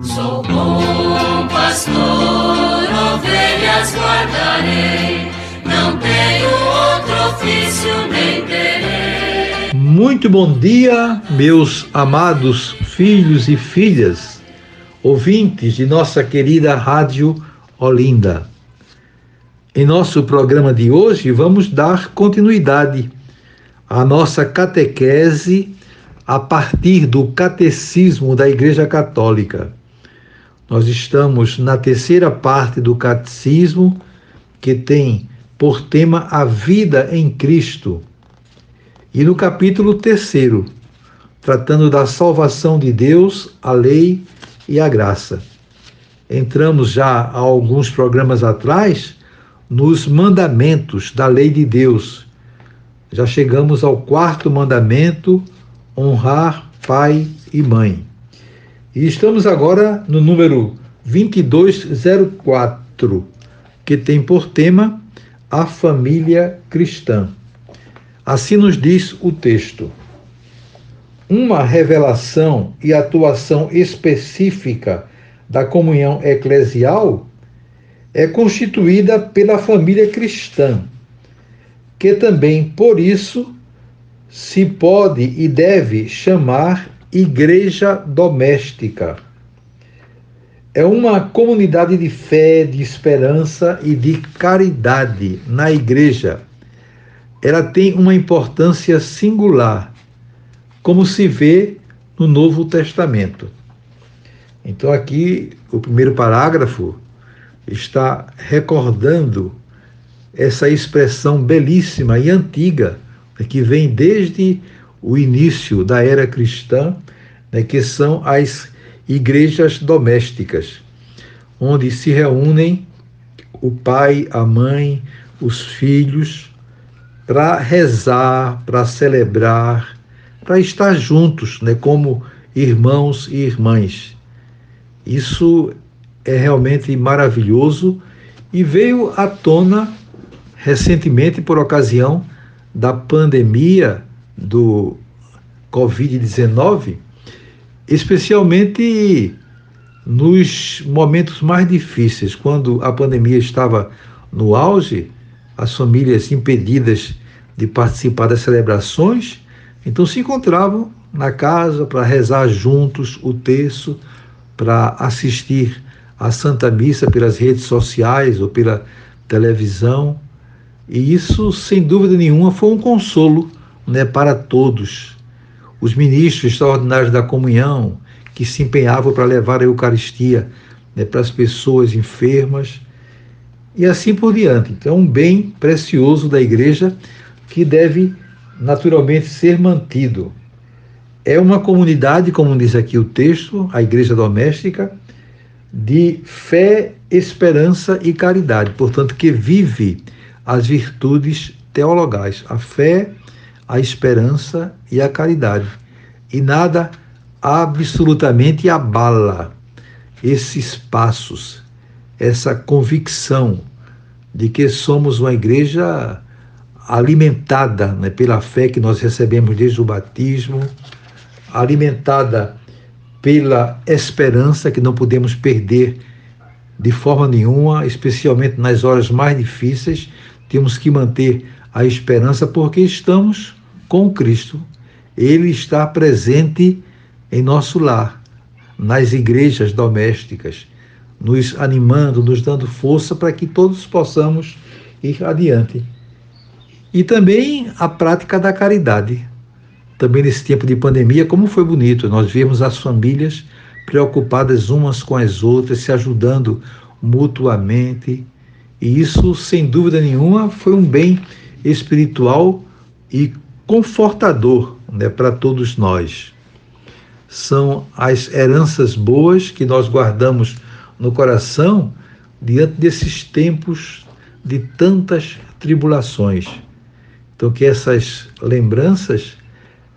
Sou bom pastor, ovelhas guardarei, não tenho outro ofício nem terei. Muito bom dia, meus amados filhos e filhas, ouvintes de nossa querida Rádio Olinda. Em nosso programa de hoje, vamos dar continuidade à nossa catequese a partir do Catecismo da Igreja Católica. Nós estamos na terceira parte do catecismo, que tem por tema a vida em Cristo. E no capítulo terceiro, tratando da salvação de Deus, a lei e a graça. Entramos já há alguns programas atrás nos mandamentos da lei de Deus. Já chegamos ao quarto mandamento, honrar pai e mãe. E estamos agora no número 2204, que tem por tema a família cristã. Assim nos diz o texto. Uma revelação e atuação específica da comunhão eclesial é constituída pela família cristã, que também por isso se pode e deve chamar igreja doméstica. É uma comunidade de fé, de esperança e de caridade na igreja. Ela tem uma importância singular, como se vê no Novo Testamento. Então, aqui, o primeiro parágrafo está recordando essa expressão belíssima e antiga, que vem desde o início da era cristã, né, que são as igrejas domésticas, onde se reúnem o pai, a mãe, os filhos, para rezar, para celebrar, para estar juntos, né, como irmãos e irmãs. Isso é realmente maravilhoso e veio à tona recentemente por ocasião da pandemia do Covid-19, especialmente nos momentos mais difíceis, quando a pandemia estava no auge, as famílias impedidas de participar das celebrações, então se encontravam na casa para rezar juntos o terço, para assistir à Santa Missa pelas redes sociais ou pela televisão. E isso, sem dúvida nenhuma, foi um consolo né, para todos. Os ministros extraordinários da comunhão, que se empenhavam para levar a Eucaristia né, para as pessoas enfermas, e assim por diante. Então, um bem precioso da igreja que deve naturalmente ser mantido. É uma comunidade, como diz aqui o texto, a igreja doméstica, de fé, esperança e caridade, portanto, que vive as virtudes teologais, a fé, a esperança e a caridade. E nada absolutamente abala esses passos, essa convicção de que somos uma igreja alimentada né, pela fé que nós recebemos desde o batismo, alimentada pela esperança que não podemos perder de forma nenhuma, especialmente nas horas mais difíceis, temos que manter a esperança porque estamos com Cristo. Ele está presente em nosso lar, nas igrejas domésticas, nos animando, nos dando força para que todos possamos ir adiante. E também a prática da caridade. Também nesse tempo de pandemia, como foi bonito nós vemos as famílias preocupadas umas com as outras, se ajudando mutuamente. E isso, sem dúvida nenhuma, foi um bem espiritual e confortador né, para todos nós. São as heranças boas que nós guardamos no coração diante desses tempos de tantas tribulações. Então que essas lembranças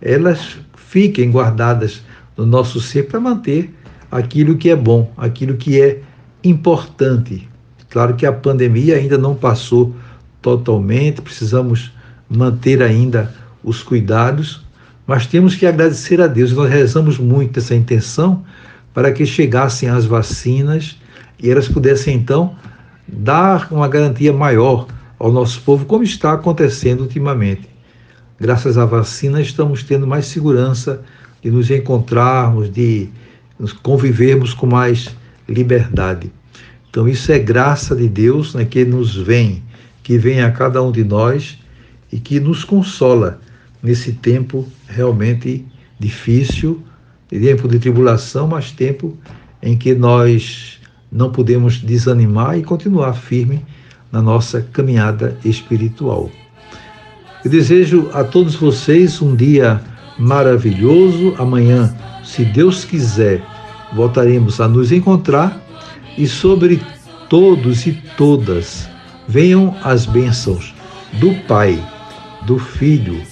elas fiquem guardadas no nosso ser para manter aquilo que é bom, aquilo que é importante. Claro que a pandemia ainda não passou totalmente, precisamos manter ainda os cuidados, mas temos que agradecer a Deus. Nós rezamos muito essa intenção para que chegassem as vacinas e elas pudessem então dar uma garantia maior ao nosso povo, como está acontecendo ultimamente. Graças à vacina, estamos tendo mais segurança de nos encontrarmos, de nos convivermos com mais liberdade. Então, isso é graça de Deus né, que nos vem, que vem a cada um de nós e que nos consola nesse tempo realmente difícil, tempo de tribulação, mas tempo em que nós não podemos desanimar e continuar firme na nossa caminhada espiritual. Eu desejo a todos vocês um dia maravilhoso. Amanhã, se Deus quiser, voltaremos a nos encontrar e sobre todos e todas venham as bênçãos do Pai, do Filho